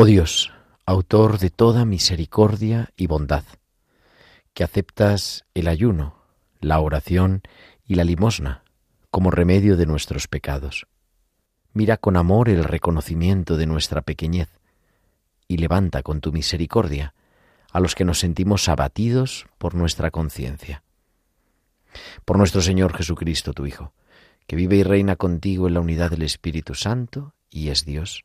Oh Dios, autor de toda misericordia y bondad, que aceptas el ayuno, la oración y la limosna como remedio de nuestros pecados. Mira con amor el reconocimiento de nuestra pequeñez y levanta con tu misericordia a los que nos sentimos abatidos por nuestra conciencia. Por nuestro Señor Jesucristo, tu Hijo, que vive y reina contigo en la unidad del Espíritu Santo y es Dios,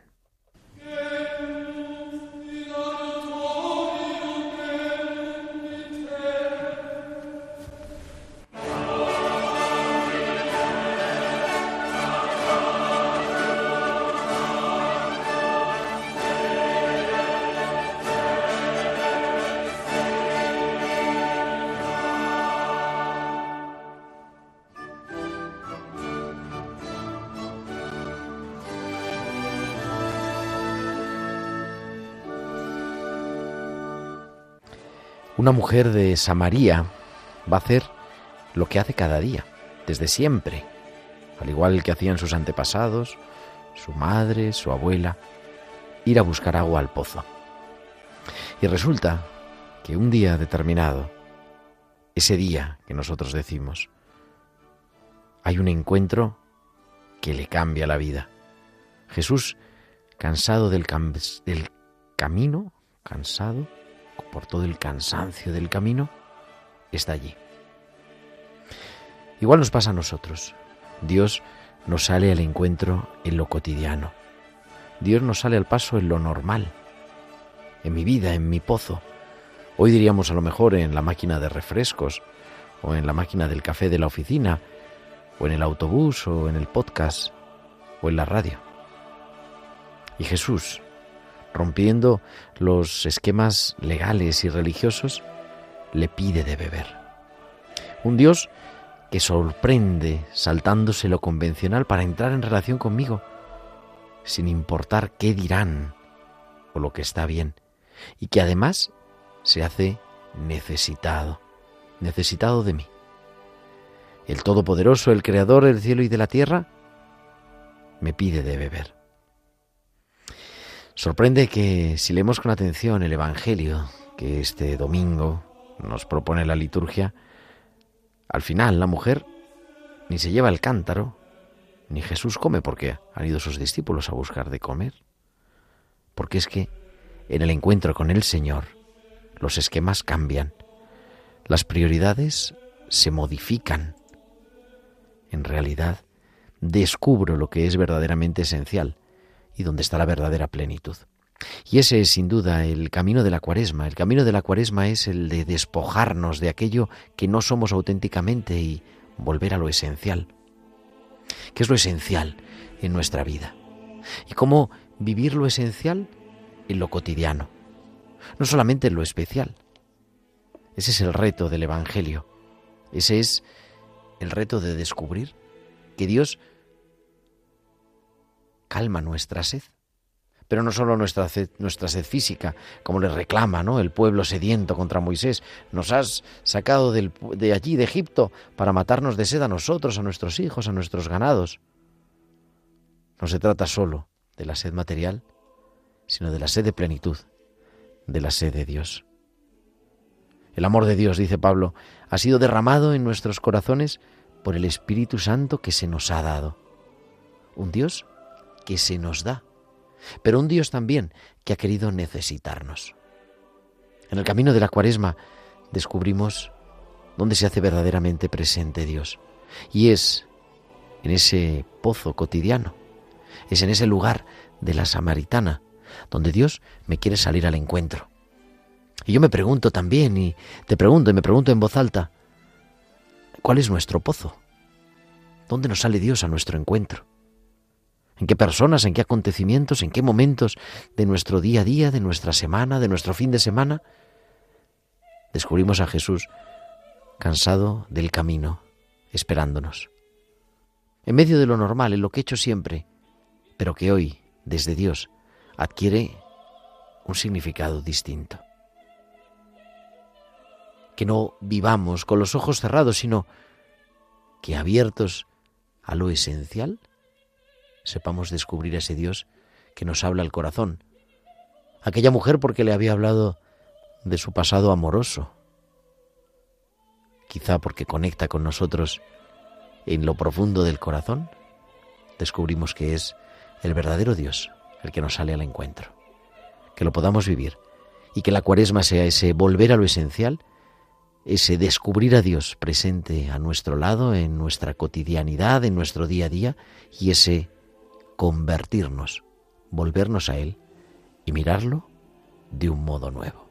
Una mujer de Samaría va a hacer lo que hace cada día, desde siempre, al igual que hacían sus antepasados, su madre, su abuela, ir a buscar agua al pozo. Y resulta que un día determinado, ese día que nosotros decimos, hay un encuentro que le cambia la vida. Jesús, cansado del, del camino, cansado, por todo el cansancio del camino, está allí. Igual nos pasa a nosotros. Dios nos sale al encuentro en lo cotidiano. Dios nos sale al paso en lo normal, en mi vida, en mi pozo. Hoy diríamos a lo mejor en la máquina de refrescos, o en la máquina del café de la oficina, o en el autobús, o en el podcast, o en la radio. Y Jesús, rompiendo los esquemas legales y religiosos, le pide de beber. Un Dios que sorprende saltándose lo convencional para entrar en relación conmigo, sin importar qué dirán o lo que está bien, y que además se hace necesitado, necesitado de mí. El Todopoderoso, el Creador del cielo y de la tierra, me pide de beber. Sorprende que si leemos con atención el Evangelio que este domingo nos propone la liturgia, al final la mujer ni se lleva el cántaro, ni Jesús come porque han ido sus discípulos a buscar de comer. Porque es que en el encuentro con el Señor los esquemas cambian, las prioridades se modifican. En realidad, descubro lo que es verdaderamente esencial y donde está la verdadera plenitud. Y ese es sin duda el camino de la cuaresma. El camino de la cuaresma es el de despojarnos de aquello que no somos auténticamente y volver a lo esencial. ¿Qué es lo esencial en nuestra vida? ¿Y cómo vivir lo esencial en lo cotidiano? No solamente en lo especial. Ese es el reto del Evangelio. Ese es el reto de descubrir que Dios calma nuestra sed. Pero no solo nuestra sed, nuestra sed física, como le reclama ¿no? el pueblo sediento contra Moisés. Nos has sacado de allí, de Egipto, para matarnos de sed a nosotros, a nuestros hijos, a nuestros ganados. No se trata solo de la sed material, sino de la sed de plenitud, de la sed de Dios. El amor de Dios, dice Pablo, ha sido derramado en nuestros corazones por el Espíritu Santo que se nos ha dado. Un Dios que se nos da, pero un Dios también que ha querido necesitarnos. En el camino de la cuaresma descubrimos donde se hace verdaderamente presente Dios. Y es en ese pozo cotidiano, es en ese lugar de la samaritana, donde Dios me quiere salir al encuentro. Y yo me pregunto también, y te pregunto, y me pregunto en voz alta, ¿cuál es nuestro pozo? ¿Dónde nos sale Dios a nuestro encuentro? ¿En qué personas, en qué acontecimientos, en qué momentos de nuestro día a día, de nuestra semana, de nuestro fin de semana, descubrimos a Jesús cansado del camino, esperándonos? En medio de lo normal, en lo que he hecho siempre, pero que hoy, desde Dios, adquiere un significado distinto. Que no vivamos con los ojos cerrados, sino que abiertos a lo esencial, sepamos descubrir a ese Dios que nos habla al corazón. Aquella mujer porque le había hablado de su pasado amoroso, quizá porque conecta con nosotros en lo profundo del corazón, descubrimos que es el verdadero Dios el que nos sale al encuentro. Que lo podamos vivir y que la cuaresma sea ese volver a lo esencial, ese descubrir a Dios presente a nuestro lado, en nuestra cotidianidad, en nuestro día a día, y ese convertirnos, volvernos a Él y mirarlo de un modo nuevo.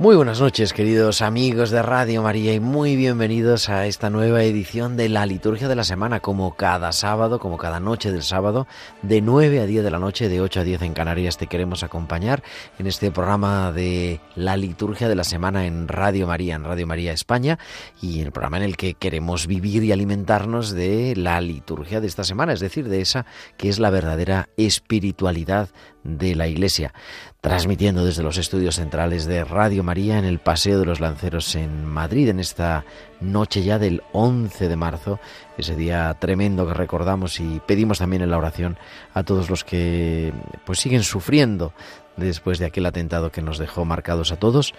Muy buenas noches, queridos amigos de Radio María, y muy bienvenidos a esta nueva edición de la Liturgia de la Semana, como cada sábado, como cada noche del sábado, de 9 a 10 de la noche, de 8 a 10 en Canarias, te queremos acompañar en este programa de la Liturgia de la Semana en Radio María, en Radio María España, y el programa en el que queremos vivir y alimentarnos de la liturgia de esta semana, es decir, de esa que es la verdadera espiritualidad de la Iglesia transmitiendo desde los estudios centrales de Radio María en el Paseo de los Lanceros en Madrid, en esta noche ya del 11 de marzo, ese día tremendo que recordamos y pedimos también en la oración a todos los que pues siguen sufriendo después de aquel atentado que nos dejó marcados a todos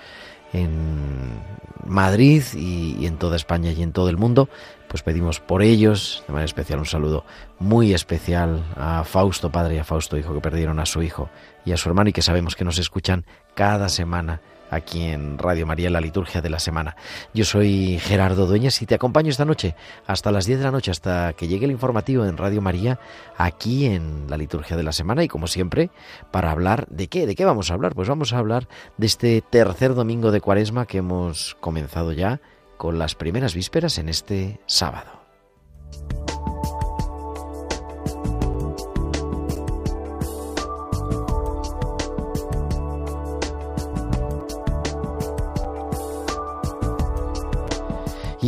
en Madrid y, en toda España y en todo el mundo, pues pedimos por ellos, de manera especial un saludo muy especial a Fausto padre y a Fausto hijo que perdieron a su hijo y a su hermano y que sabemos que nos escuchan cada semana aquí en Radio María en la liturgia de la semana. Yo soy Gerardo Dueñas y te acompaño esta noche hasta las 10 de la noche, hasta que llegue el informativo en Radio María, aquí en la liturgia de la semana y como siempre, para hablar de qué, de qué vamos a hablar. Pues vamos a hablar de este tercer domingo de cuaresma que hemos comenzado ya con las primeras vísperas en este sábado.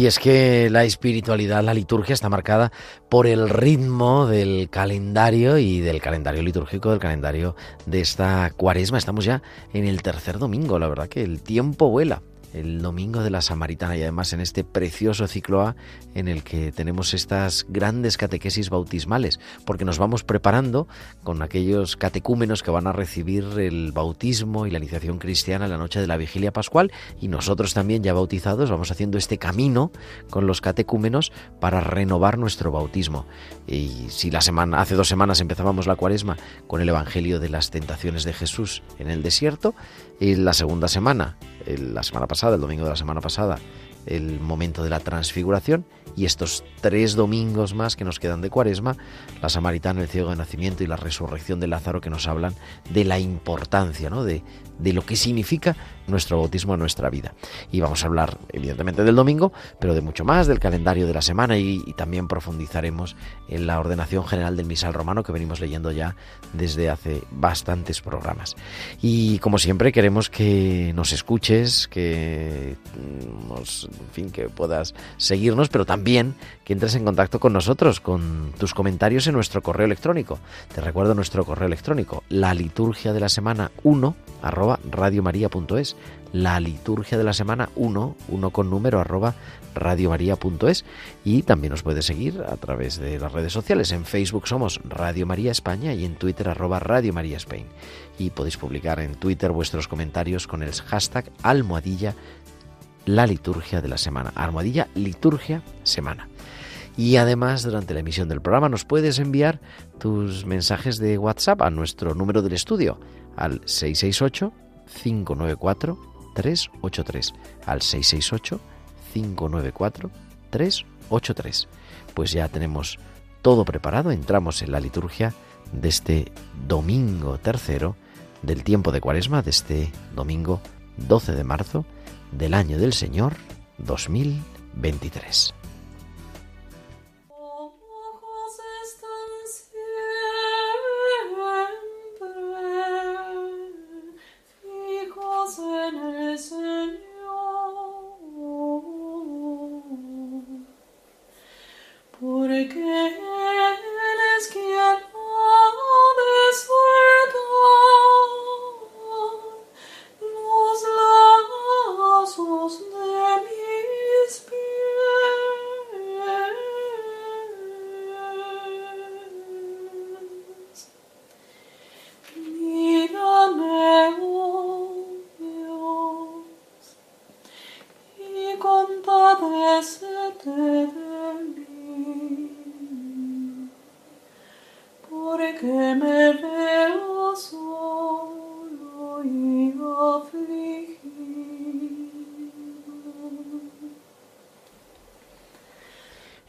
Y es que la espiritualidad, la liturgia está marcada por el ritmo del calendario y del calendario litúrgico, del calendario de esta cuaresma. Estamos ya en el tercer domingo, la verdad que el tiempo vuela el domingo de la Samaritana y además en este precioso ciclo A en el que tenemos estas grandes catequesis bautismales, porque nos vamos preparando con aquellos catecúmenos que van a recibir el bautismo y la iniciación cristiana en la noche de la vigilia pascual y nosotros también ya bautizados vamos haciendo este camino con los catecúmenos para renovar nuestro bautismo. Y si la semana hace dos semanas empezábamos la Cuaresma con el evangelio de las tentaciones de Jesús en el desierto, y la segunda semana, la semana pasada, el domingo de la semana pasada, el momento de la transfiguración y estos tres domingos más que nos quedan de cuaresma, la samaritana, el ciego de nacimiento y la resurrección de Lázaro que nos hablan de la importancia, ¿no? de, de lo que significa nuestro bautismo en nuestra vida. Y vamos a hablar evidentemente del domingo, pero de mucho más, del calendario de la semana y, también profundizaremos en la ordenación general del misal romano que venimos leyendo ya desde hace bastantes programas. Y como siempre queremos que nos escuches, que nos en fin, que puedas seguirnos, pero también que entres en contacto con nosotros, con tus comentarios en nuestro correo electrónico. Te recuerdo nuestro correo electrónico, la liturgia de la semana 1 arroba radiomaria.es, la liturgia de la semana 1, 1 con número arroba radiomaria.es y también nos puedes seguir a través de las redes sociales. En Facebook somos Radio María España y en Twitter arroba Radio María Spain. Y podéis publicar en Twitter vuestros comentarios con el hashtag almohadilla la liturgia de la semana. Almohadilla liturgia semana. Y además, durante la emisión del programa nos puedes enviar tus mensajes de WhatsApp a nuestro número del estudio, al 668 594 383. Al 668 594 383. Pues ya tenemos todo preparado, entramos en la liturgia de este domingo tercero del tiempo de Cuaresma, de este domingo 12 de marzo del año del Señor 2023.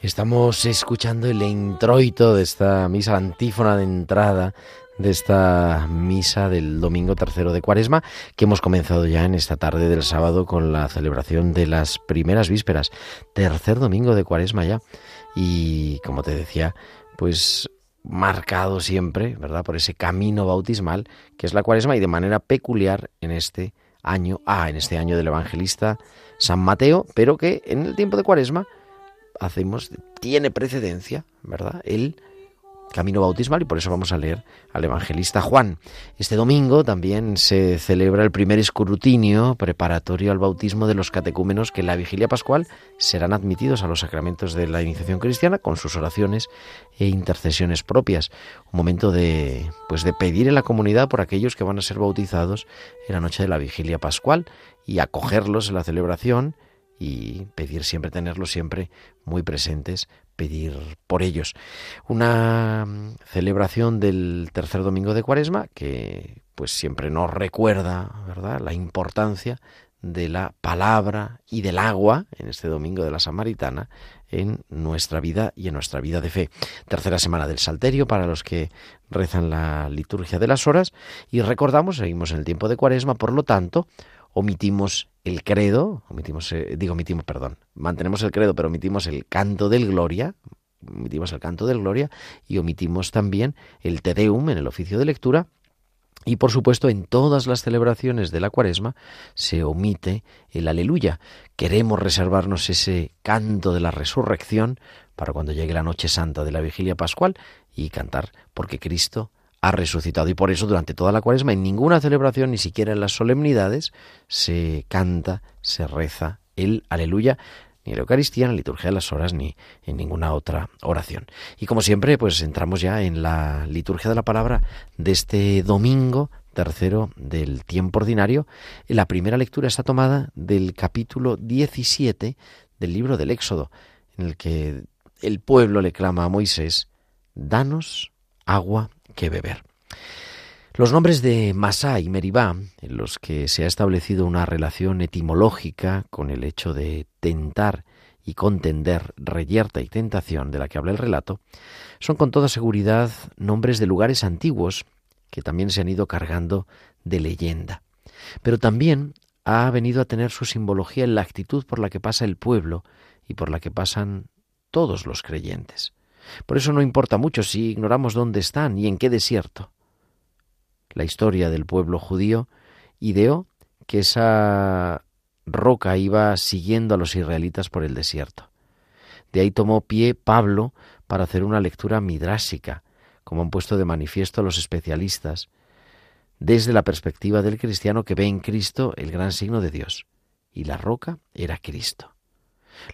Estamos escuchando el introito de esta misa antífona de entrada de esta misa del domingo tercero de Cuaresma que hemos comenzado ya en esta tarde del sábado con la celebración de las primeras vísperas, tercer domingo de Cuaresma ya y como te decía, pues marcado siempre, ¿verdad? Por ese camino bautismal que es la Cuaresma y de manera peculiar en este año, ah, en este año del evangelista San Mateo, pero que en el tiempo de Cuaresma hacemos tiene precedencia, ¿verdad? El camino bautismal y por eso vamos a leer al evangelista Juan. Este domingo también se celebra el primer escrutinio preparatorio al bautismo de los catecúmenos que en la vigilia pascual serán admitidos a los sacramentos de la iniciación cristiana con sus oraciones e intercesiones propias. Un momento de pues de pedir en la comunidad por aquellos que van a ser bautizados en la noche de la vigilia pascual y acogerlos en la celebración y pedir siempre, tenerlos siempre muy presentes, pedir por ellos. Una mm, celebración del tercer domingo de Cuaresma que pues siempre nos recuerda, ¿verdad?, la importancia de la palabra y del agua en este domingo de la Samaritana en nuestra vida y en nuestra vida de fe. Tercera semana del Salterio para los que rezan la liturgia de las horas y recordamos, seguimos en el tiempo de Cuaresma, por lo tanto, omitimos el credo, omitimos, eh, digo omitimos, perdón, mantenemos el credo, pero omitimos el canto del gloria, omitimos el canto del gloria y omitimos también el te deum en el oficio de lectura. Y por supuesto, en todas las celebraciones de la cuaresma se omite el aleluya. Queremos reservarnos ese canto de la resurrección para cuando llegue la noche santa de la vigilia pascual y cantar porque Cristo ha resucitado. Y por eso durante toda la cuaresma, en ninguna celebración, ni siquiera en las solemnidades, se canta, se reza el aleluya, ni en la Eucaristía, en la liturgia de las horas, ni en ninguna otra oración. Y como siempre, pues entramos ya en la liturgia de la palabra de este domingo tercero del tiempo ordinario. La primera lectura está tomada del capítulo 17 del libro del Éxodo, en el que el pueblo le clama a Moisés, danos agua que beber. Los nombres de Masá y Meribá, en los que se ha establecido una relación etimológica con el hecho de tentar y contender, reyerta y tentación de la que habla el relato, son con toda seguridad nombres de lugares antiguos que también se han ido cargando de leyenda. Pero también ha venido a tener su simbología en la actitud por la que pasa el pueblo y por la que pasan todos los creyentes. Por eso no importa mucho si ignoramos dónde están y en qué desierto. La historia del pueblo judío ideó que esa roca iba siguiendo a los israelitas por el desierto. De ahí tomó pie Pablo para hacer una lectura midrásica, como han puesto de manifiesto los especialistas, desde la perspectiva del cristiano que ve en Cristo el gran signo de Dios. Y la roca era Cristo.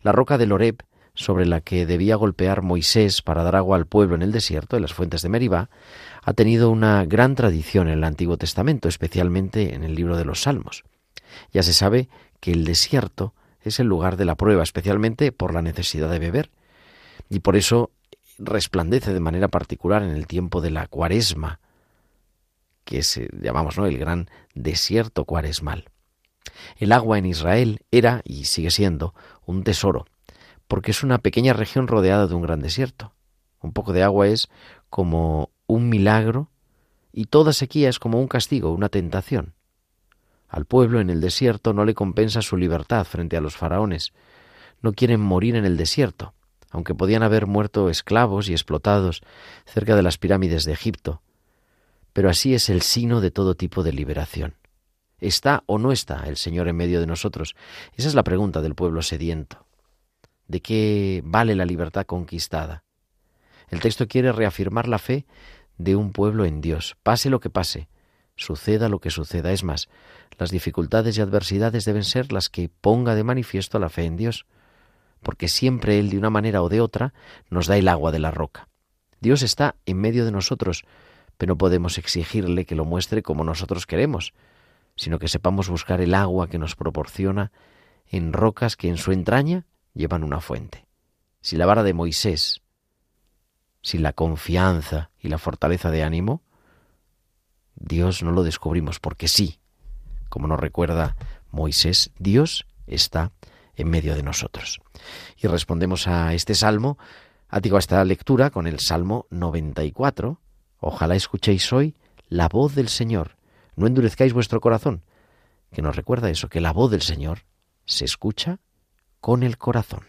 La roca del Oreb, sobre la que debía golpear Moisés para dar agua al pueblo en el desierto, en las fuentes de Meribá, ha tenido una gran tradición en el Antiguo Testamento, especialmente en el libro de los Salmos. Ya se sabe que el desierto es el lugar de la prueba, especialmente por la necesidad de beber, y por eso resplandece de manera particular en el tiempo de la cuaresma, que es, eh, llamamos, ¿no? el gran desierto cuaresmal. El agua en Israel era y sigue siendo un tesoro, porque es una pequeña región rodeada de un gran desierto. Un poco de agua es como un milagro y toda sequía es como un castigo, una tentación. Al pueblo en el desierto no le compensa su libertad frente a los faraones. No quieren morir en el desierto, aunque podían haber muerto esclavos y explotados cerca de las pirámides de Egipto. Pero así es el sino de todo tipo de liberación. ¿Está o no está el Señor en medio de nosotros? Esa es la pregunta del pueblo sediento. ¿De qué vale la libertad conquistada? El texto quiere reafirmar la fe de un pueblo en Dios, pase lo que pase, suceda lo que suceda. Es más, las dificultades y adversidades deben ser las que ponga de manifiesto la fe en Dios, porque siempre Él, de una manera o de otra, nos da el agua de la roca. Dios está en medio de nosotros, pero no podemos exigirle que lo muestre como nosotros queremos, sino que sepamos buscar el agua que nos proporciona en rocas que en su entraña llevan una fuente. Si la vara de Moisés, si la confianza y la fortaleza de ánimo, Dios no lo descubrimos porque sí, como nos recuerda Moisés, Dios está en medio de nosotros. Y respondemos a este salmo, digo a esta lectura con el Salmo 94. Ojalá escuchéis hoy la voz del Señor, no endurezcáis vuestro corazón, que nos recuerda eso, que la voz del Señor se escucha con el corazón.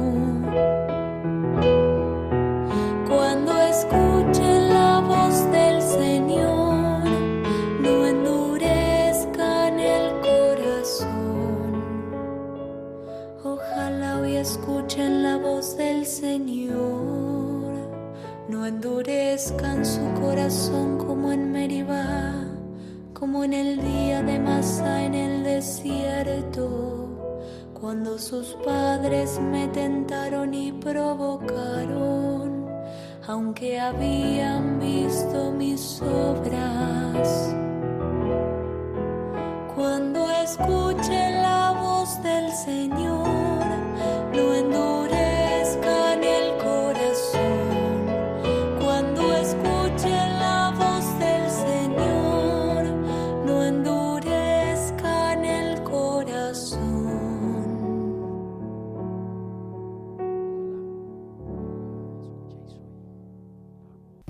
endurezcan su corazón como en Meribá como en el día de Masa en el desierto, cuando sus padres me tentaron y provocaron, aunque habían visto mis obras. Cuando escuché la voz del Señor,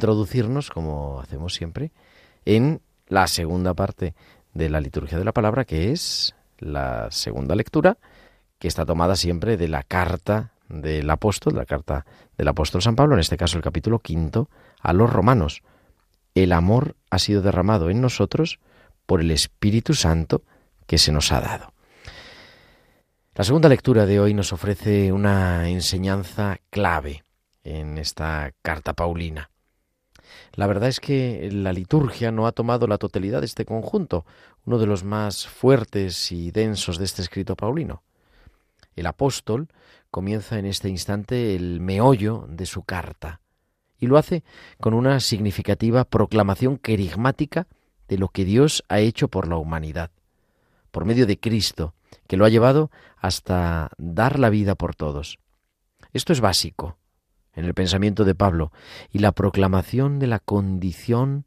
introducirnos, como hacemos siempre, en la segunda parte de la liturgia de la palabra, que es la segunda lectura, que está tomada siempre de la carta del apóstol, la carta del apóstol San Pablo, en este caso el capítulo quinto, a los romanos. el amor ha sido derramado en nosotros por el Espíritu Santo que se nos ha dado. La segunda lectura de hoy nos ofrece una enseñanza clave en esta carta paulina. La verdad es que la liturgia no ha tomado la totalidad de este conjunto, uno de los más fuertes y densos de este escrito paulino. El apóstol comienza en este instante el meollo de su carta y lo hace con una significativa proclamación querigmática de lo que Dios ha hecho por la humanidad, por medio de Cristo, que lo ha llevado hasta dar la vida por todos. Esto es básico en el pensamiento de Pablo y la proclamación de la condición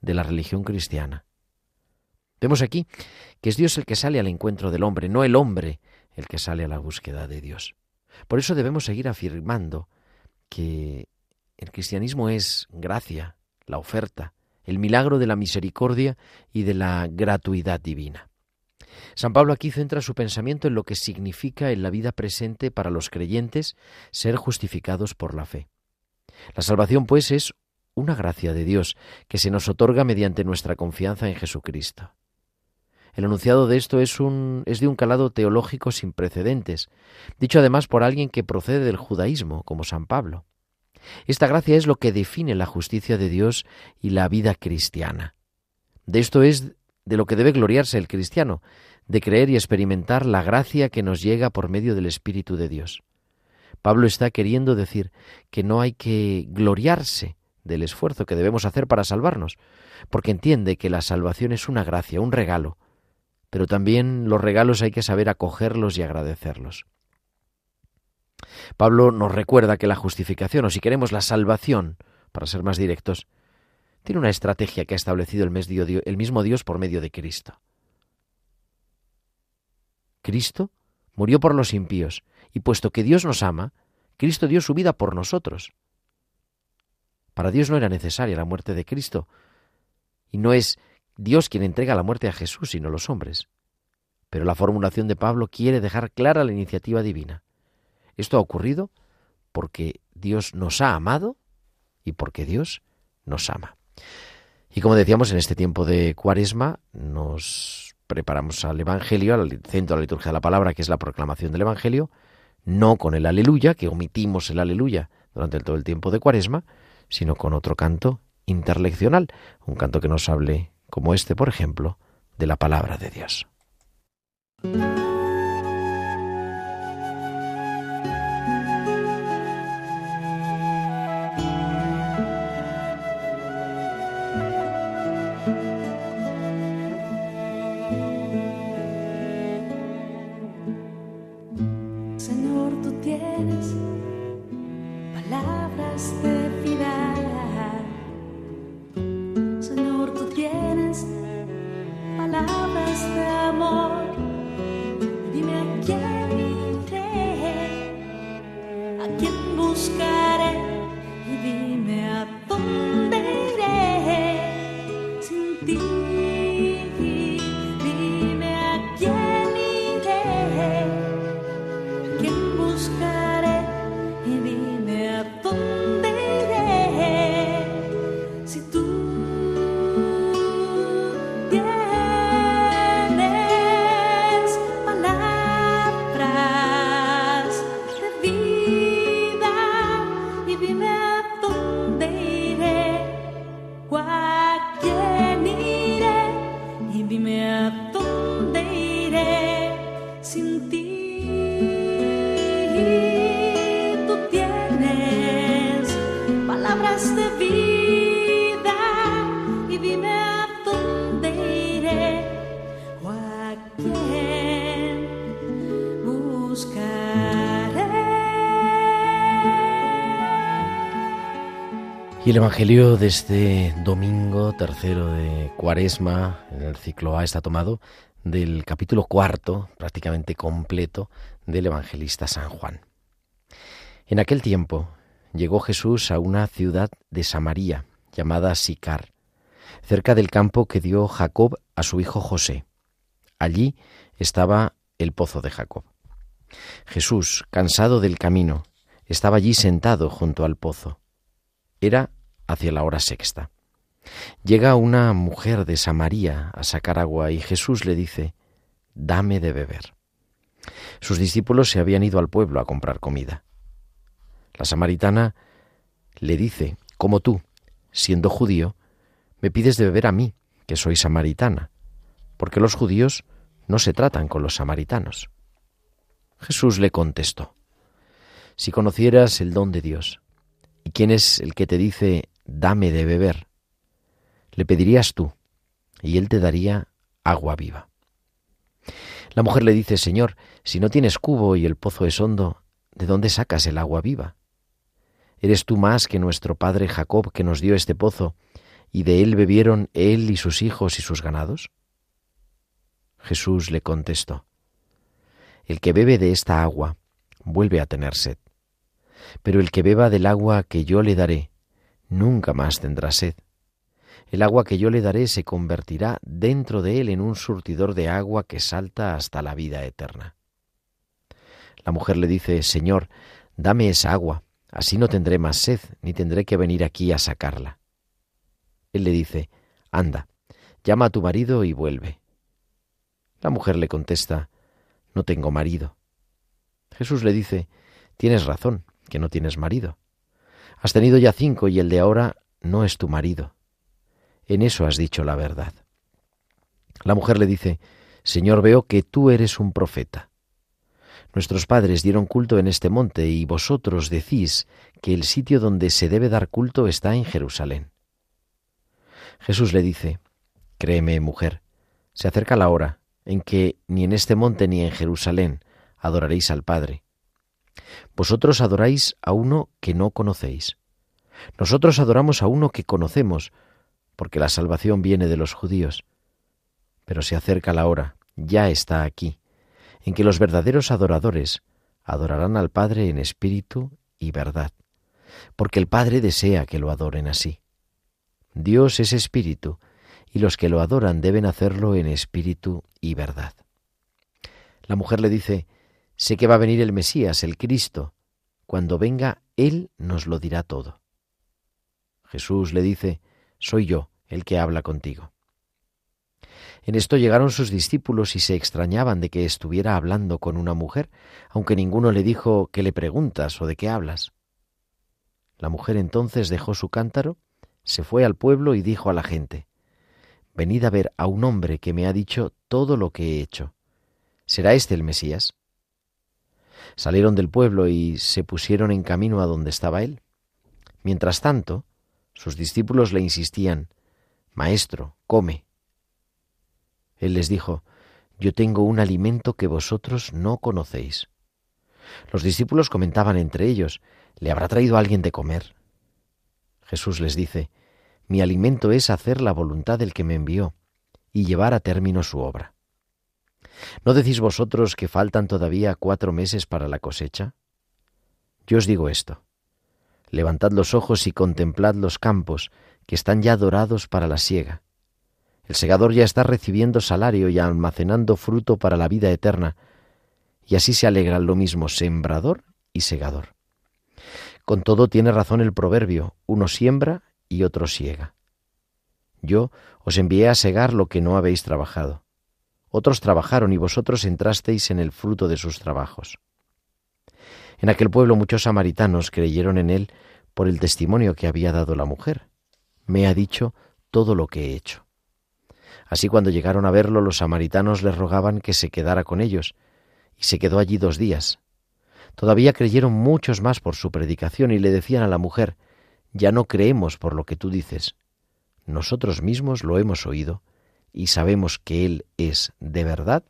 de la religión cristiana. Vemos aquí que es Dios el que sale al encuentro del hombre, no el hombre el que sale a la búsqueda de Dios. Por eso debemos seguir afirmando que el cristianismo es gracia, la oferta, el milagro de la misericordia y de la gratuidad divina. San Pablo aquí centra su pensamiento en lo que significa en la vida presente para los creyentes ser justificados por la fe. La salvación, pues, es una gracia de Dios que se nos otorga mediante nuestra confianza en Jesucristo. El enunciado de esto es, un, es de un calado teológico sin precedentes, dicho además por alguien que procede del judaísmo, como San Pablo. Esta gracia es lo que define la justicia de Dios y la vida cristiana. De esto es de lo que debe gloriarse el cristiano, de creer y experimentar la gracia que nos llega por medio del Espíritu de Dios. Pablo está queriendo decir que no hay que gloriarse del esfuerzo que debemos hacer para salvarnos, porque entiende que la salvación es una gracia, un regalo, pero también los regalos hay que saber acogerlos y agradecerlos. Pablo nos recuerda que la justificación, o si queremos la salvación, para ser más directos, tiene una estrategia que ha establecido el mismo Dios por medio de Cristo. Cristo murió por los impíos, y puesto que Dios nos ama, Cristo dio su vida por nosotros. Para Dios no era necesaria la muerte de Cristo, y no es Dios quien entrega la muerte a Jesús, sino los hombres. Pero la formulación de Pablo quiere dejar clara la iniciativa divina. Esto ha ocurrido porque Dios nos ha amado y porque Dios nos ama. Y como decíamos, en este tiempo de cuaresma nos preparamos al Evangelio, al centro de la liturgia de la palabra, que es la proclamación del Evangelio, no con el aleluya, que omitimos el aleluya durante todo el tiempo de cuaresma, sino con otro canto interleccional, un canto que nos hable, como este, por ejemplo, de la palabra de Dios. Y el Evangelio de este domingo tercero de Cuaresma, en el ciclo A, está tomado del capítulo cuarto, prácticamente completo, del evangelista San Juan. En aquel tiempo llegó Jesús a una ciudad de Samaria llamada Sicar, cerca del campo que dio Jacob a su hijo José. Allí estaba el pozo de Jacob. Jesús, cansado del camino, estaba allí sentado junto al pozo. Era hacia la hora sexta. Llega una mujer de Samaria a sacar agua y Jesús le dice, dame de beber. Sus discípulos se habían ido al pueblo a comprar comida. La samaritana le dice, como tú, siendo judío, me pides de beber a mí, que soy samaritana, porque los judíos no se tratan con los samaritanos. Jesús le contestó, si conocieras el don de Dios, y quién es el que te dice, dame de beber, le pedirías tú, y él te daría agua viva. La mujer le dice, Señor, si no tienes cubo y el pozo es hondo, ¿de dónde sacas el agua viva? ¿Eres tú más que nuestro padre Jacob que nos dio este pozo, y de él bebieron él y sus hijos y sus ganados? Jesús le contestó, El que bebe de esta agua vuelve a tener sed, pero el que beba del agua que yo le daré, nunca más tendrá sed. El agua que yo le daré se convertirá dentro de él en un surtidor de agua que salta hasta la vida eterna. La mujer le dice, Señor, dame esa agua, así no tendré más sed, ni tendré que venir aquí a sacarla. Él le dice, Anda, llama a tu marido y vuelve. La mujer le contesta, No tengo marido. Jesús le dice, Tienes razón, que no tienes marido. Has tenido ya cinco y el de ahora no es tu marido. En eso has dicho la verdad. La mujer le dice, Señor, veo que tú eres un profeta. Nuestros padres dieron culto en este monte y vosotros decís que el sitio donde se debe dar culto está en Jerusalén. Jesús le dice, Créeme, mujer, se acerca la hora en que ni en este monte ni en Jerusalén adoraréis al Padre. Vosotros adoráis a uno que no conocéis. Nosotros adoramos a uno que conocemos, porque la salvación viene de los judíos. Pero se acerca la hora, ya está aquí, en que los verdaderos adoradores adorarán al Padre en espíritu y verdad, porque el Padre desea que lo adoren así. Dios es espíritu, y los que lo adoran deben hacerlo en espíritu y verdad. La mujer le dice, sé que va a venir el Mesías, el Cristo. Cuando venga, Él nos lo dirá todo. Jesús le dice, soy yo el que habla contigo. En esto llegaron sus discípulos y se extrañaban de que estuviera hablando con una mujer, aunque ninguno le dijo ¿qué le preguntas o de qué hablas? La mujer entonces dejó su cántaro, se fue al pueblo y dijo a la gente, Venid a ver a un hombre que me ha dicho todo lo que he hecho. ¿Será este el Mesías? Salieron del pueblo y se pusieron en camino a donde estaba él. Mientras tanto, sus discípulos le insistían, Maestro, come. Él les dijo, Yo tengo un alimento que vosotros no conocéis. Los discípulos comentaban entre ellos, ¿le habrá traído alguien de comer? Jesús les dice, mi alimento es hacer la voluntad del que me envió y llevar a término su obra. ¿No decís vosotros que faltan todavía cuatro meses para la cosecha? Yo os digo esto. Levantad los ojos y contemplad los campos, que están ya dorados para la siega. El segador ya está recibiendo salario y almacenando fruto para la vida eterna, y así se alegran lo mismo sembrador y segador. Con todo tiene razón el proverbio, uno siembra y otro siega. Yo os envié a segar lo que no habéis trabajado. Otros trabajaron y vosotros entrasteis en el fruto de sus trabajos. En aquel pueblo muchos samaritanos creyeron en él por el testimonio que había dado la mujer. Me ha dicho todo lo que he hecho. Así cuando llegaron a verlo los samaritanos le rogaban que se quedara con ellos, y se quedó allí dos días. Todavía creyeron muchos más por su predicación y le decían a la mujer, ya no creemos por lo que tú dices. Nosotros mismos lo hemos oído y sabemos que Él es, de verdad,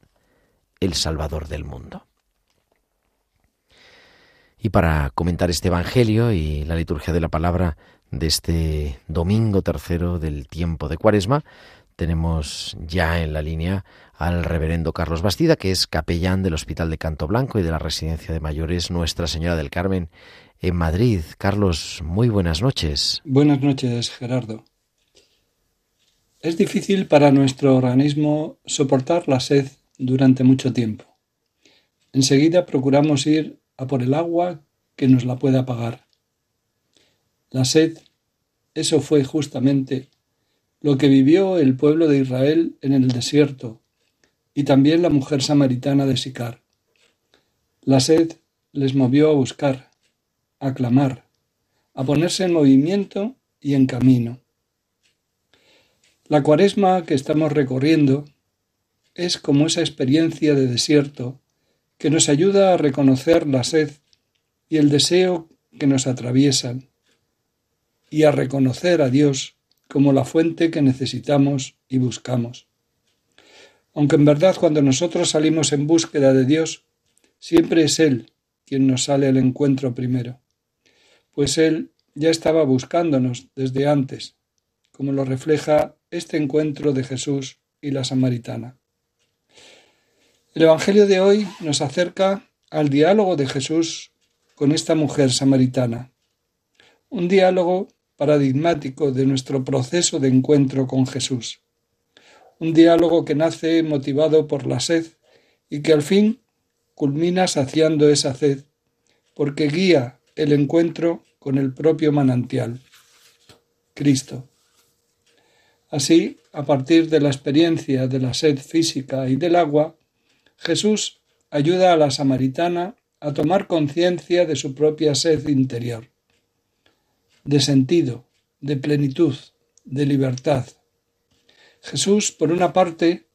el Salvador del mundo. Y para comentar este Evangelio y la liturgia de la palabra de este domingo tercero del tiempo de Cuaresma, tenemos ya en la línea al reverendo Carlos Bastida, que es capellán del Hospital de Canto Blanco y de la Residencia de Mayores Nuestra Señora del Carmen en Madrid. Carlos, muy buenas noches. Buenas noches, Gerardo. Es difícil para nuestro organismo soportar la sed durante mucho tiempo. Enseguida procuramos ir a por el agua que nos la pueda apagar. La sed, eso fue justamente lo que vivió el pueblo de Israel en el desierto y también la mujer samaritana de Sicar. La sed les movió a buscar, a clamar, a ponerse en movimiento y en camino. La cuaresma que estamos recorriendo es como esa experiencia de desierto que nos ayuda a reconocer la sed y el deseo que nos atraviesan y a reconocer a Dios como la fuente que necesitamos y buscamos. Aunque en verdad cuando nosotros salimos en búsqueda de Dios, siempre es Él quien nos sale al encuentro primero, pues Él ya estaba buscándonos desde antes, como lo refleja este encuentro de Jesús y la samaritana. El Evangelio de hoy nos acerca al diálogo de Jesús con esta mujer samaritana, un diálogo paradigmático de nuestro proceso de encuentro con Jesús, un diálogo que nace motivado por la sed y que al fin culmina saciando esa sed, porque guía el encuentro con el propio manantial, Cristo. Así, a partir de la experiencia de la sed física y del agua, Jesús ayuda a la samaritana a tomar conciencia de su propia sed interior, de sentido, de plenitud, de libertad. Jesús, por una parte,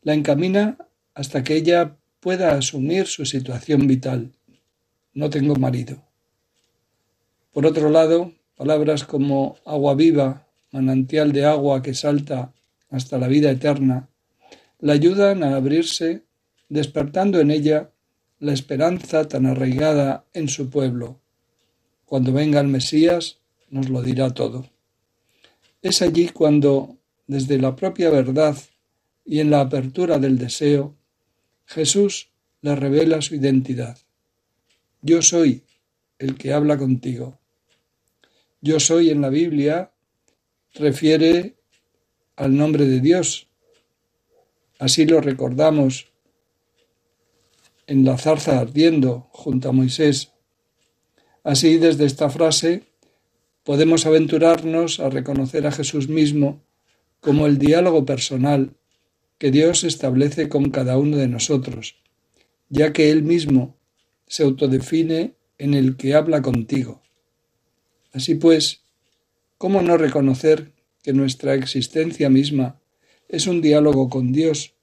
la encamina hasta que ella pueda asumir su situación vital. No tengo marido. Por otro lado, palabras como agua viva, manantial de agua que salta hasta la vida eterna, la ayudan a abrirse despertando en ella la esperanza tan arraigada en su pueblo. Cuando venga el Mesías, nos lo dirá todo. Es allí cuando, desde la propia verdad y en la apertura del deseo, Jesús le revela su identidad. Yo soy el que habla contigo. Yo soy en la Biblia refiere al nombre de Dios. Así lo recordamos en la zarza ardiendo junto a Moisés. Así, desde esta frase, podemos aventurarnos a reconocer a Jesús mismo como el diálogo personal que Dios establece con cada uno de nosotros, ya que Él mismo se autodefine en el que habla contigo. Así pues, ¿cómo no reconocer que nuestra existencia misma es un diálogo con Dios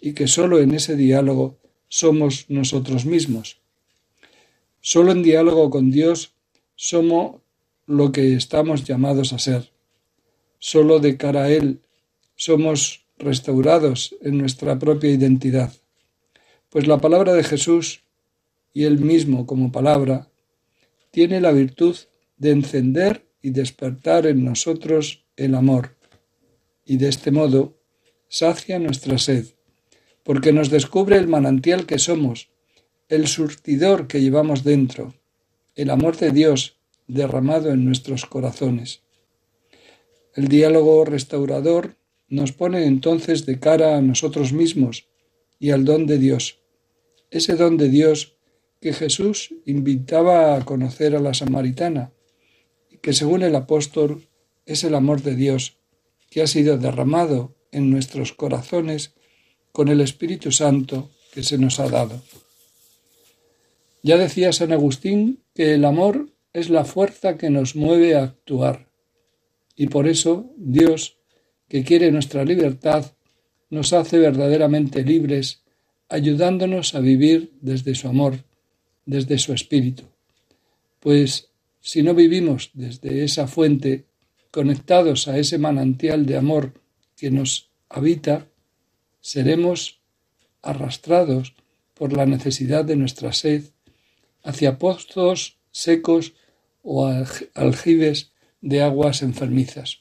y que sólo en ese diálogo somos nosotros mismos. Solo en diálogo con Dios somos lo que estamos llamados a ser. Solo de cara a Él somos restaurados en nuestra propia identidad. Pues la palabra de Jesús, y Él mismo como palabra, tiene la virtud de encender y despertar en nosotros el amor, y de este modo sacia nuestra sed porque nos descubre el manantial que somos, el surtidor que llevamos dentro, el amor de Dios derramado en nuestros corazones. El diálogo restaurador nos pone entonces de cara a nosotros mismos y al don de Dios, ese don de Dios que Jesús invitaba a conocer a la samaritana, que según el apóstol es el amor de Dios que ha sido derramado en nuestros corazones con el Espíritu Santo que se nos ha dado. Ya decía San Agustín que el amor es la fuerza que nos mueve a actuar, y por eso Dios, que quiere nuestra libertad, nos hace verdaderamente libres, ayudándonos a vivir desde su amor, desde su espíritu. Pues si no vivimos desde esa fuente, conectados a ese manantial de amor que nos habita, seremos arrastrados por la necesidad de nuestra sed hacia pozos secos o aljibes de aguas enfermizas.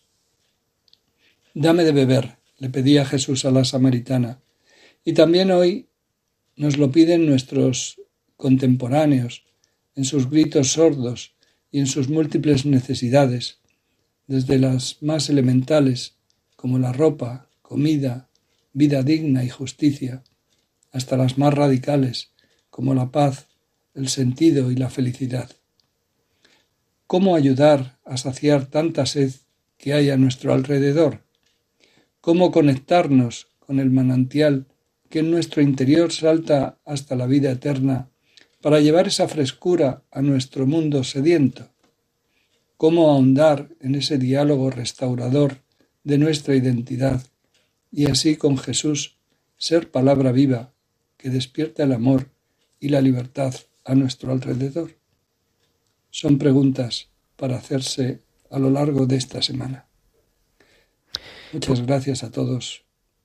Dame de beber, le pedía Jesús a la samaritana, y también hoy nos lo piden nuestros contemporáneos en sus gritos sordos y en sus múltiples necesidades, desde las más elementales como la ropa, comida, vida digna y justicia, hasta las más radicales, como la paz, el sentido y la felicidad. ¿Cómo ayudar a saciar tanta sed que hay a nuestro alrededor? cómo conectarnos con el manantial que en nuestro interior salta hasta la vida eterna para llevar esa frescura a nuestro mundo sediento, cómo ahondar en ese diálogo restaurador de nuestra identidad y así con Jesús ser palabra viva que despierta el amor y la libertad a nuestro alrededor. Son preguntas para hacerse a lo largo de esta semana. Muchas gracias a todos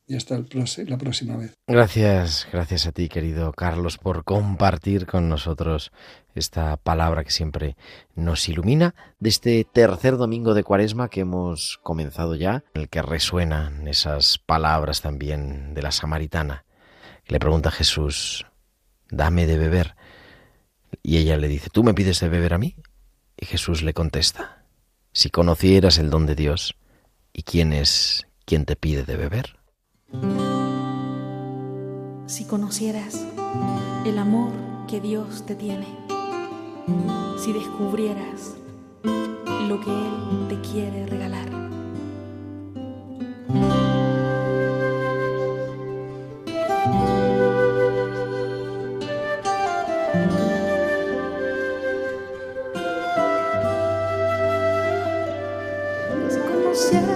y hasta la próxima vez. Gracias, gracias a ti, querido Carlos, por compartir con nosotros esta palabra que siempre nos ilumina de este tercer domingo de Cuaresma que hemos comenzado ya, en el que resuenan esas palabras también de la samaritana. Le pregunta a Jesús, dame de beber. Y ella le dice, ¿tú me pides de beber a mí? Y Jesús le contesta, si conocieras el don de Dios, ¿y quién es quien te pide de beber? Si conocieras el amor que Dios te tiene, si descubrieras lo que Él te quiere regalar. conocieras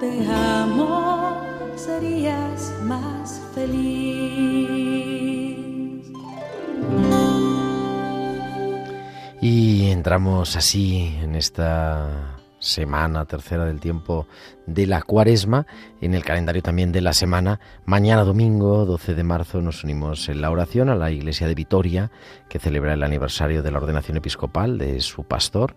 te amo, serías más feliz. Y entramos así en esta semana tercera del tiempo de la cuaresma, en el calendario también de la semana. Mañana domingo, 12 de marzo, nos unimos en la oración a la iglesia de Vitoria, que celebra el aniversario de la ordenación episcopal de su pastor,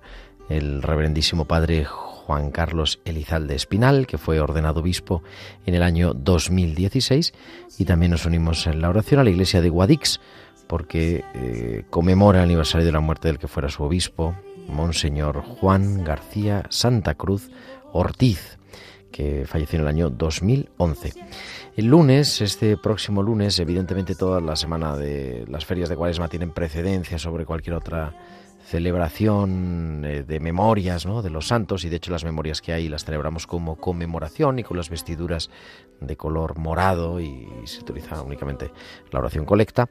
el reverendísimo padre Juan Carlos Elizalde Espinal, que fue ordenado obispo en el año 2016. Y también nos unimos en la oración a la iglesia de Guadix, porque eh, conmemora el aniversario de la muerte del que fuera su obispo, Monseñor Juan García Santa Cruz Ortiz, que falleció en el año 2011. El lunes, este próximo lunes, evidentemente toda la semana de las ferias de Cuaresma tienen precedencia sobre cualquier otra celebración eh, de memorias ¿no? de los santos y de hecho las memorias que hay las celebramos como conmemoración y con las vestiduras de color morado y se utiliza únicamente la oración colecta,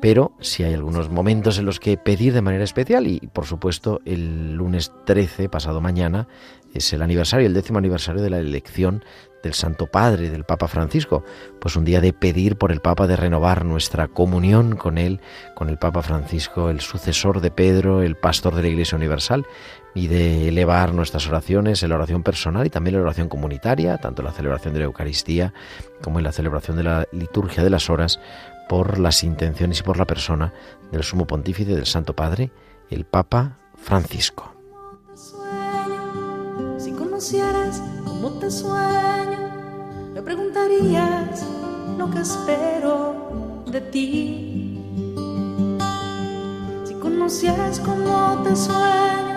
pero si hay algunos momentos en los que pedir de manera especial y por supuesto el lunes 13, pasado mañana, es el aniversario, el décimo aniversario de la elección del Santo Padre, del Papa Francisco, pues un día de pedir por el Papa de renovar nuestra comunión con él, con el Papa Francisco, el sucesor de Pedro, el pastor de la Iglesia Universal, y de elevar nuestras oraciones la oración personal y también la oración comunitaria, tanto en la celebración de la Eucaristía como en la celebración de la liturgia de las horas, por las intenciones y por la persona del Sumo Pontífice del Santo Padre, el Papa Francisco. Cómo te sueño, me preguntarías lo que espero de ti. Si conocieras cómo te sueño,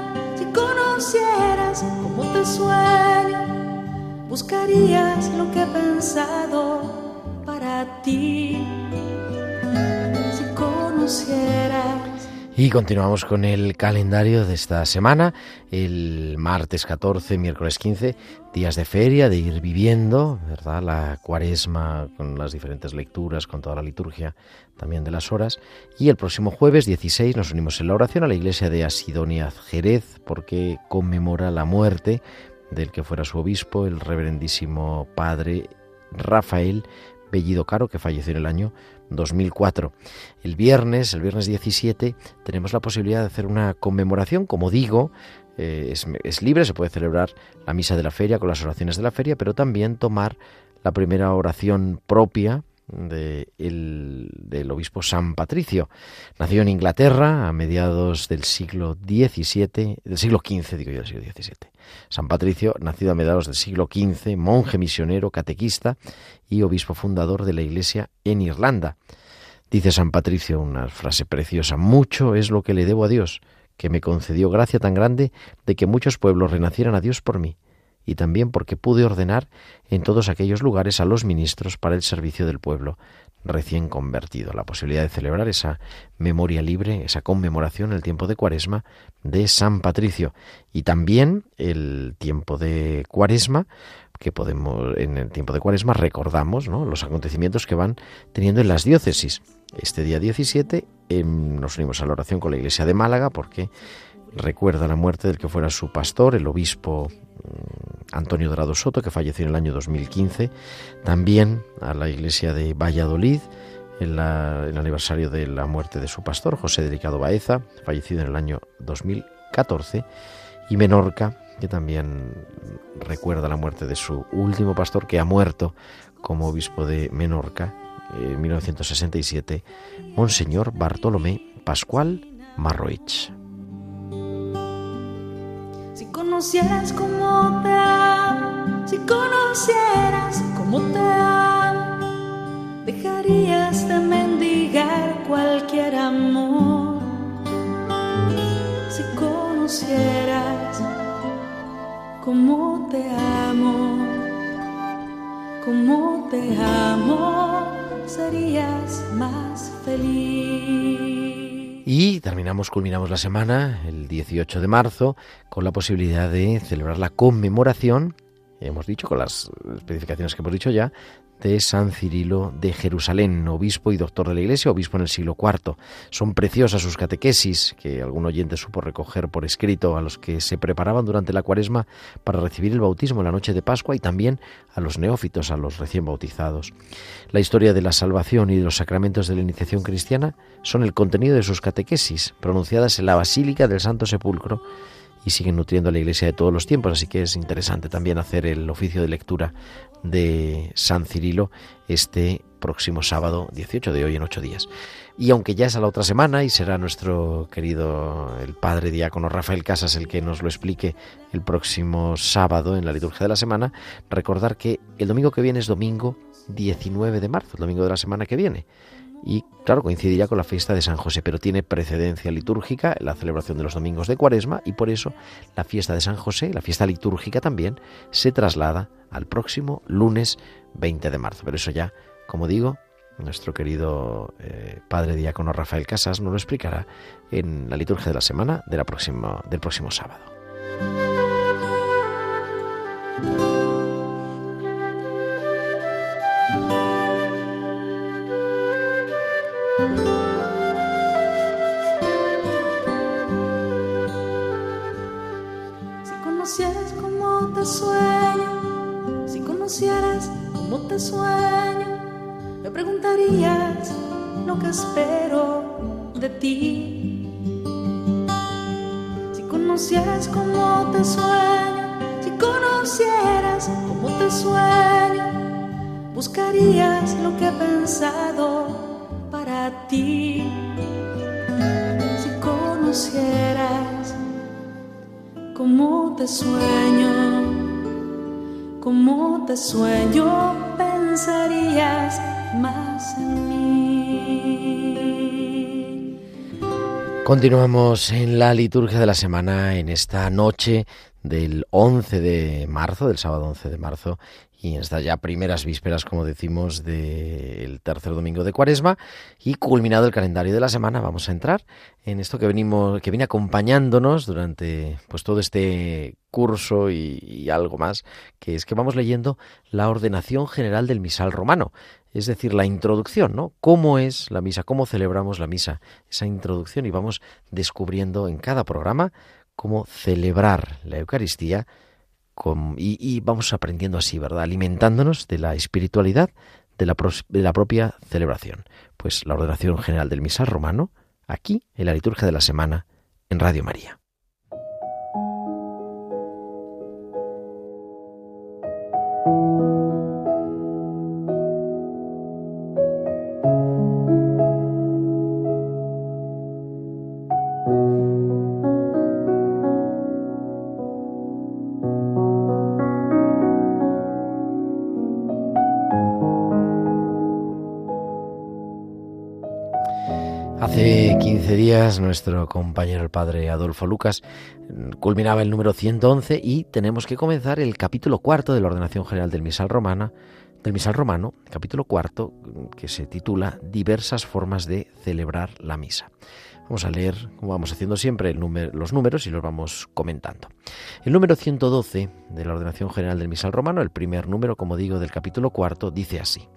conocieras como te sueño, buscarías lo que he pensado para ti. Si conocieras y continuamos con el calendario de esta semana, el martes 14, miércoles 15, días de feria, de ir viviendo, ¿verdad? La cuaresma con las diferentes lecturas, con toda la liturgia también de las horas. Y el próximo jueves 16 nos unimos en la oración a la iglesia de Asidonia Jerez, porque conmemora la muerte del que fuera su obispo, el reverendísimo padre Rafael Bellido Caro, que falleció en el año 2004. El viernes, el viernes 17, tenemos la posibilidad de hacer una conmemoración, como digo, eh, es, libre, se puede celebrar la misa de la feria con las oraciones de la feria, pero también tomar la primera oración propia de el, del obispo San Patricio. Nació en Inglaterra a mediados del siglo XVII, del siglo XV, digo yo, del siglo XVII. San Patricio, nacido a mediados del siglo XV, monje misionero, catequista y obispo fundador de la Iglesia en Irlanda. Dice San Patricio una frase preciosa, mucho es lo que le debo a Dios, que me concedió gracia tan grande de que muchos pueblos renacieran a Dios por mí y también porque pude ordenar en todos aquellos lugares a los ministros para el servicio del pueblo recién convertido. La posibilidad de celebrar esa memoria libre, esa conmemoración, el tiempo de Cuaresma de San Patricio y también el tiempo de Cuaresma que podemos en el tiempo de Cuaresma recordamos los acontecimientos que van teniendo en las diócesis. Este día 17 em, nos unimos a la oración con la Iglesia de Málaga porque recuerda la muerte del que fuera su pastor, el obispo mm, Antonio Dorado Soto, que falleció en el año 2015. También a la iglesia de Valladolid, en el aniversario de la muerte de su pastor, José Delicado Baeza, fallecido en el año 2014. Y Menorca, que también recuerda la muerte de su último pastor, que ha muerto como obispo de Menorca en 1967, Monseñor Bartolomé Pascual Marroich conocieras cómo te amo, si conocieras cómo te amo, dejarías de mendigar cualquier amor. Si conocieras cómo te amo, cómo te amo, serías más feliz. Y terminamos, culminamos la semana, el 18 de marzo, con la posibilidad de celebrar la conmemoración, hemos dicho, con las especificaciones que hemos dicho ya, de San Cirilo de Jerusalén, obispo y doctor de la Iglesia, obispo en el siglo IV. Son preciosas sus catequesis, que algún oyente supo recoger por escrito a los que se preparaban durante la cuaresma para recibir el bautismo en la noche de Pascua y también a los neófitos, a los recién bautizados. La historia de la salvación y de los sacramentos de la iniciación cristiana son el contenido de sus catequesis, pronunciadas en la Basílica del Santo Sepulcro, y siguen nutriendo a la Iglesia de todos los tiempos, así que es interesante también hacer el oficio de lectura de San Cirilo este próximo sábado 18 de hoy en ocho días. Y aunque ya es a la otra semana y será nuestro querido el padre diácono Rafael Casas el que nos lo explique el próximo sábado en la liturgia de la semana, recordar que el domingo que viene es domingo 19 de marzo, el domingo de la semana que viene y claro, coincidiría con la fiesta de San José, pero tiene precedencia litúrgica la celebración de los domingos de Cuaresma y por eso la fiesta de San José, la fiesta litúrgica también, se traslada al próximo lunes 20 de marzo. Pero eso ya, como digo, nuestro querido eh, padre diácono Rafael Casas nos lo explicará en la liturgia de la semana del próximo sábado. Lo que espero de ti. Si conocieras cómo te sueño, si conocieras cómo te sueño, buscarías lo que he pensado para ti. Si conocieras cómo te sueño como te sueño, pensarías más. Continuamos en la liturgia de la semana en esta noche del 11 de marzo, del sábado 11 de marzo, y en estas ya primeras vísperas, como decimos, del tercer domingo de Cuaresma y culminado el calendario de la semana, vamos a entrar en esto que venimos, que viene acompañándonos durante pues todo este curso y algo más, que es que vamos leyendo la ordenación general del misal romano, es decir, la introducción, ¿no? ¿Cómo es la misa? ¿Cómo celebramos la misa? Esa introducción y vamos descubriendo en cada programa cómo celebrar la Eucaristía y, vamos aprendiendo así, ¿verdad? Alimentándonos de la espiritualidad de la, de la propia celebración. Pues la ordenación general del misal romano, aquí en la liturgia de la semana, en Radio María. 15 días nuestro compañero el padre Adolfo Lucas culminaba el número 111 y tenemos que comenzar el capítulo cuarto de la ordenación general del misal romana, del misal romano, capítulo cuarto que se titula Diversas formas de celebrar la misa. Vamos a leer, como vamos haciendo siempre, los números y los vamos comentando. El número 112 de la ordenación general del misal romano, el primer número, como digo, del capítulo cuarto, dice así.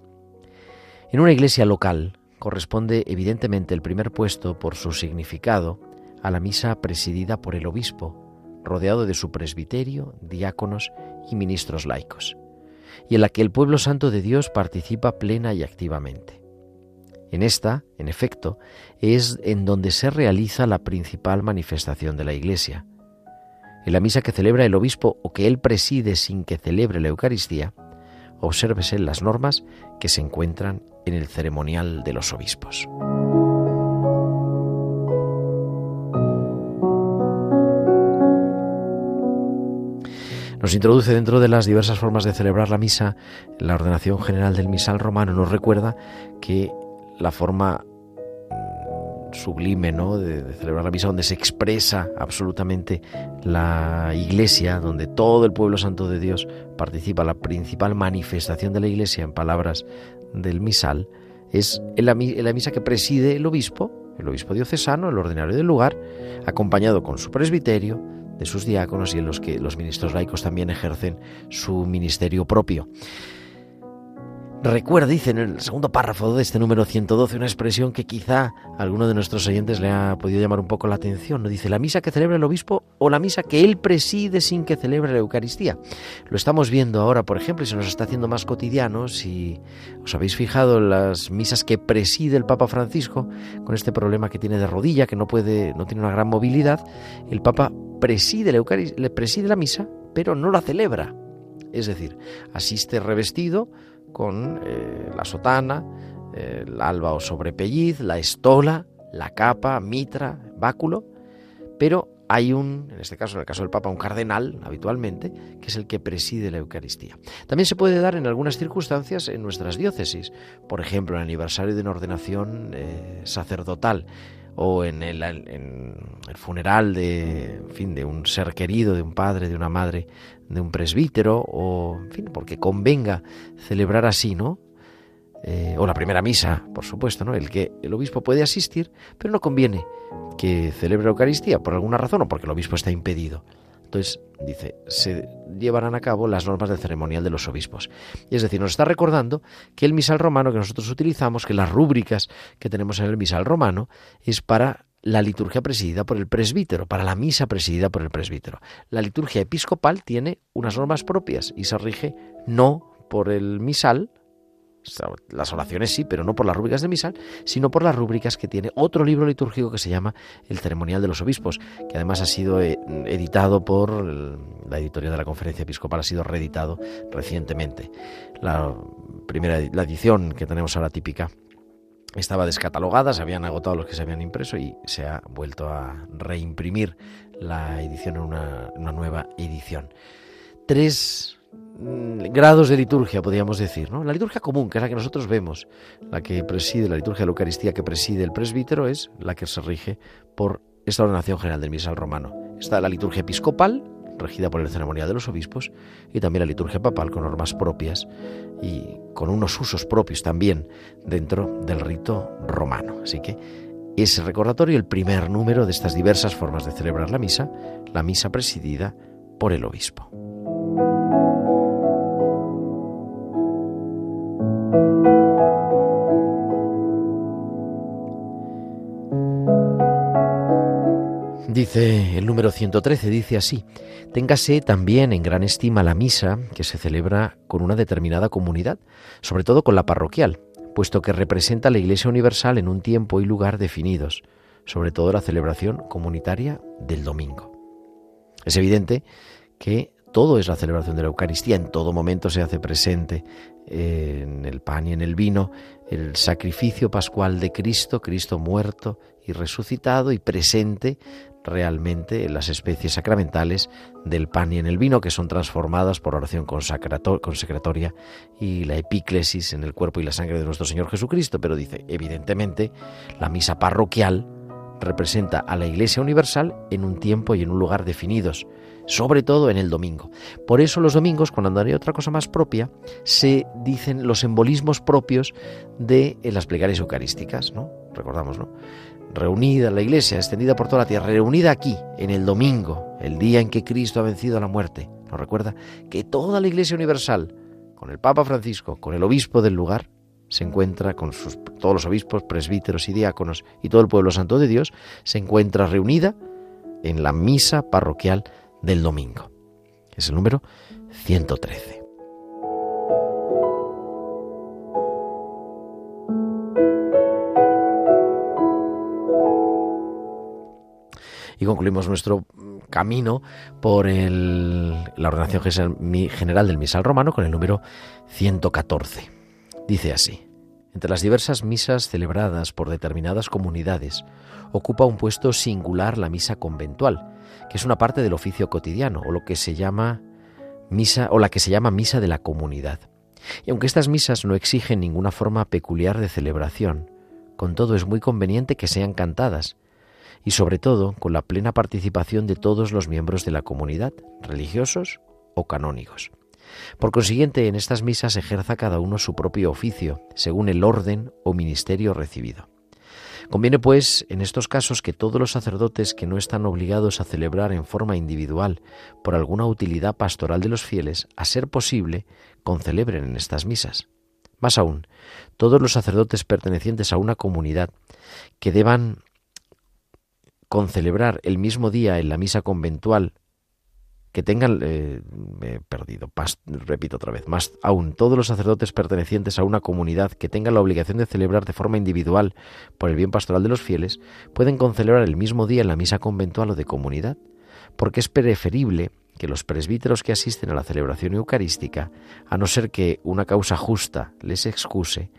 En una iglesia local, corresponde evidentemente el primer puesto por su significado a la misa presidida por el obispo, rodeado de su presbiterio, diáconos y ministros laicos, y en la que el pueblo santo de Dios participa plena y activamente. En esta, en efecto, es en donde se realiza la principal manifestación de la Iglesia. En la misa que celebra el obispo o que él preside sin que celebre la Eucaristía, obsérvese las normas que se encuentran en el ceremonial de los obispos. Nos introduce dentro de las diversas formas de celebrar la misa, la ordenación general del misal romano nos recuerda que la forma sublime ¿no? de, celebrar la misa, donde se expresa absolutamente la iglesia, donde todo el pueblo santo de Dios participa, la principal manifestación de la iglesia en palabras del misal, es en la, misa que preside el obispo, el obispo diocesano, el ordinario del lugar, acompañado con su presbiterio, de sus diáconos y en los que los ministros laicos también ejercen su ministerio propio. Recuerda, dice en el segundo párrafo de este número 112, una expresión que quizá a alguno de nuestros oyentes le ha podido llamar un poco la atención. ¿no? Dice la misa que celebra el obispo o la misa que él preside sin que celebre la Eucaristía. Lo estamos viendo ahora, por ejemplo, y se nos está haciendo más cotidiano. Si os habéis fijado en las misas que preside el Papa Francisco, con este problema que tiene de rodilla, que no puede, no tiene una gran movilidad, el Papa preside la, le preside la misa, pero no la celebra. Es decir, asiste revestido con eh, la sotana, el alba o sobrepelliz, la estola, la capa, mitra, báculo, pero hay un, en este caso, en el caso del Papa, un cardenal, habitualmente, que es el que preside la Eucaristía. También se puede dar en algunas circunstancias en nuestras diócesis, por ejemplo, en el aniversario de una ordenación eh, sacerdotal o en el, en el, funeral de, fin, de un ser querido, de un padre, de una madre, de un presbítero, o, en fin, porque convenga celebrar así, ¿no? Eh, o la primera misa, por supuesto, ¿no? El que el obispo puede asistir, pero no conviene que celebre Eucaristía por alguna razón o porque el obispo está impedido. Entonces, dice, se llevarán a cabo las normas del ceremonial de los obispos. Y es decir, nos está recordando que el misal romano que nosotros utilizamos, que las rúbricas que tenemos en el misal romano, es para la liturgia presidida por el presbítero, para la misa presidida por el presbítero. La liturgia episcopal tiene unas normas propias y se rige no por el misal, las oraciones sí, pero no por las rúbricas de misal, sino por las rúbricas que tiene otro libro litúrgico que se llama El Ceremonial de los Obispos, que además ha sido eh, editado por la editorial de la Conferencia Episcopal, ha sido reeditado recientemente. La primera la edición que tenemos ahora típica estaba descatalogada, se habían agotado los que se habían impreso y se ha vuelto a reimprimir la edición en una, una nueva edición. Tres Mm, grados de liturgia, podríamos decir. ¿no? La liturgia común, que es la que nosotros vemos, la que preside, la liturgia de la Eucaristía que preside el presbítero, es la que se rige por esta ordenación general del misal romano. Está la liturgia episcopal, regida por el ceremonial de los obispos, y también la liturgia papal con normas propias y con unos usos propios también dentro del rito romano. Así que ese recordatorio, el primer número de estas diversas formas de celebrar la misa, la misa presidida por el obispo. El número 113, dice así, téngase también en gran estima la misa que se celebra con una determinada comunidad, sobre todo con la parroquial, puesto que representa la Iglesia Universal en un tiempo y lugar definidos, sobre todo la celebración comunitaria del domingo. Es evidente que todo es la celebración de la Eucaristía, en todo momento se hace presente en el pan y en el vino el sacrificio pascual de Cristo, Cristo muerto y resucitado y presente realmente en las especies sacramentales del pan y en el vino, que son transformadas por oración consecratoria y la epíclesis en el cuerpo y la sangre de nuestro Señor Jesucristo. Pero dice, evidentemente, la misa parroquial representa a la Iglesia Universal en un tiempo y en un lugar definidos, sobre todo en el domingo. Por eso los domingos, cuando hay otra cosa más propia, se dicen los simbolismos propios de las plegarias eucarísticas, ¿no? Recordamos, ¿no? Reunida la iglesia, extendida por toda la tierra, reunida aquí, en el domingo, el día en que Cristo ha vencido a la muerte. Nos recuerda que toda la iglesia universal, con el Papa Francisco, con el obispo del lugar, se encuentra con sus, todos los obispos, presbíteros y diáconos y todo el pueblo santo de Dios, se encuentra reunida en la misa parroquial del domingo. Es el número 113. Concluimos nuestro camino por la ordenación general del misal romano con el número 114. Dice así. Entre las diversas misas celebradas por determinadas comunidades, ocupa un puesto singular la misa conventual, que es una parte del oficio cotidiano, o lo que se llama misa, o la que se llama misa de la comunidad. Y aunque estas misas no exigen ninguna forma peculiar de celebración, con todo es muy conveniente que sean cantadas, y sobre todo con la plena participación de todos los miembros de la comunidad, religiosos o canónigos. Por consiguiente, en estas misas ejerza cada uno su propio oficio, según el orden o ministerio recibido. Conviene, pues, en estos casos que todos los sacerdotes que no están obligados a celebrar en forma individual por alguna utilidad pastoral de los fieles, a ser posible, concelebren en estas misas. Más aún, todos los sacerdotes pertenecientes a una comunidad que deban con celebrar el mismo día en la misa conventual que tengan, eh, he perdido, repito otra vez, más aún todos los sacerdotes pertenecientes a una comunidad que tengan la obligación de celebrar de forma individual por el bien pastoral de los fieles, pueden concelebrar el mismo día en la misa conventual o de comunidad, porque es preferible que los presbíteros que asisten a la celebración eucarística, a no ser que una causa justa les excuse,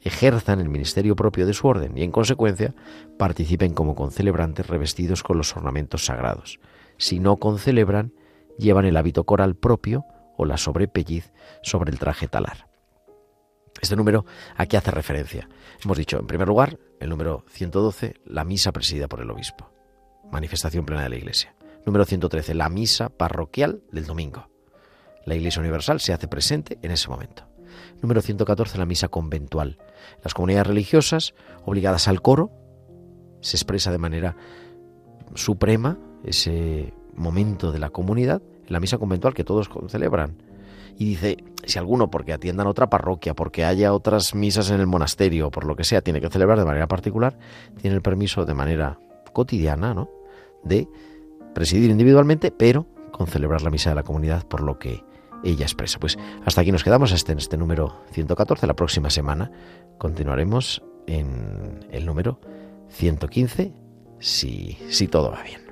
ejerzan el ministerio propio de su orden y, en consecuencia, participen como concelebrantes revestidos con los ornamentos sagrados. Si no concelebran, llevan el hábito coral propio o la sobrepelliz sobre el traje talar. Este número a qué hace referencia. Hemos dicho, en primer lugar, el número 112, la misa presidida por el obispo. Manifestación plena de la Iglesia. Número 113, la misa parroquial del domingo. La Iglesia Universal se hace presente en ese momento. Número 114, la misa conventual. Las comunidades religiosas, obligadas al coro, se expresa de manera suprema ese momento de la comunidad la misa conventual que todos celebran. Y dice, si alguno, porque atiendan otra parroquia, porque haya otras misas en el monasterio, por lo que sea, tiene que celebrar de manera particular, tiene el permiso de manera cotidiana, ¿no? De presidir individualmente, pero con celebrar la misa de la comunidad, por lo que ella expresa. Pues hasta aquí nos quedamos este, en este número 114. La próxima semana continuaremos en el número 115, si, si todo va bien.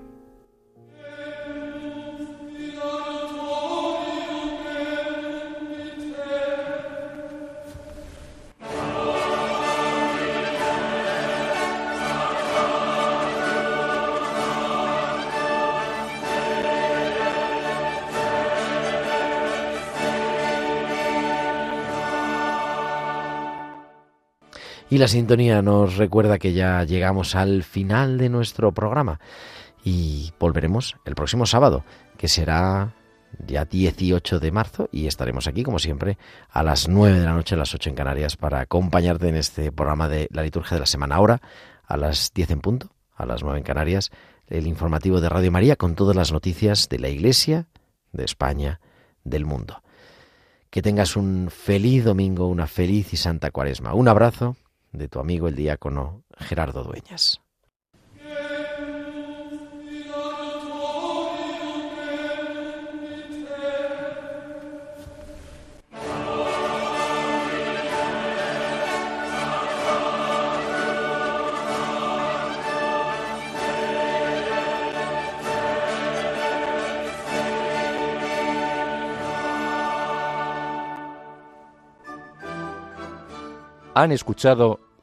Y la sintonía nos recuerda que ya llegamos al final de nuestro programa y volveremos el próximo sábado, que será ya 18 de marzo y estaremos aquí como siempre a las 9 de la noche, a las 8 en Canarias para acompañarte en este programa de la liturgia de la semana. Ahora, a las 10 en punto, a las 9 en Canarias, el informativo de Radio María con todas las noticias de la Iglesia, de España, del mundo. Que tengas un feliz domingo, una feliz y santa cuaresma. Un abrazo de tu amigo el diácono Gerardo Dueñas. Han escuchado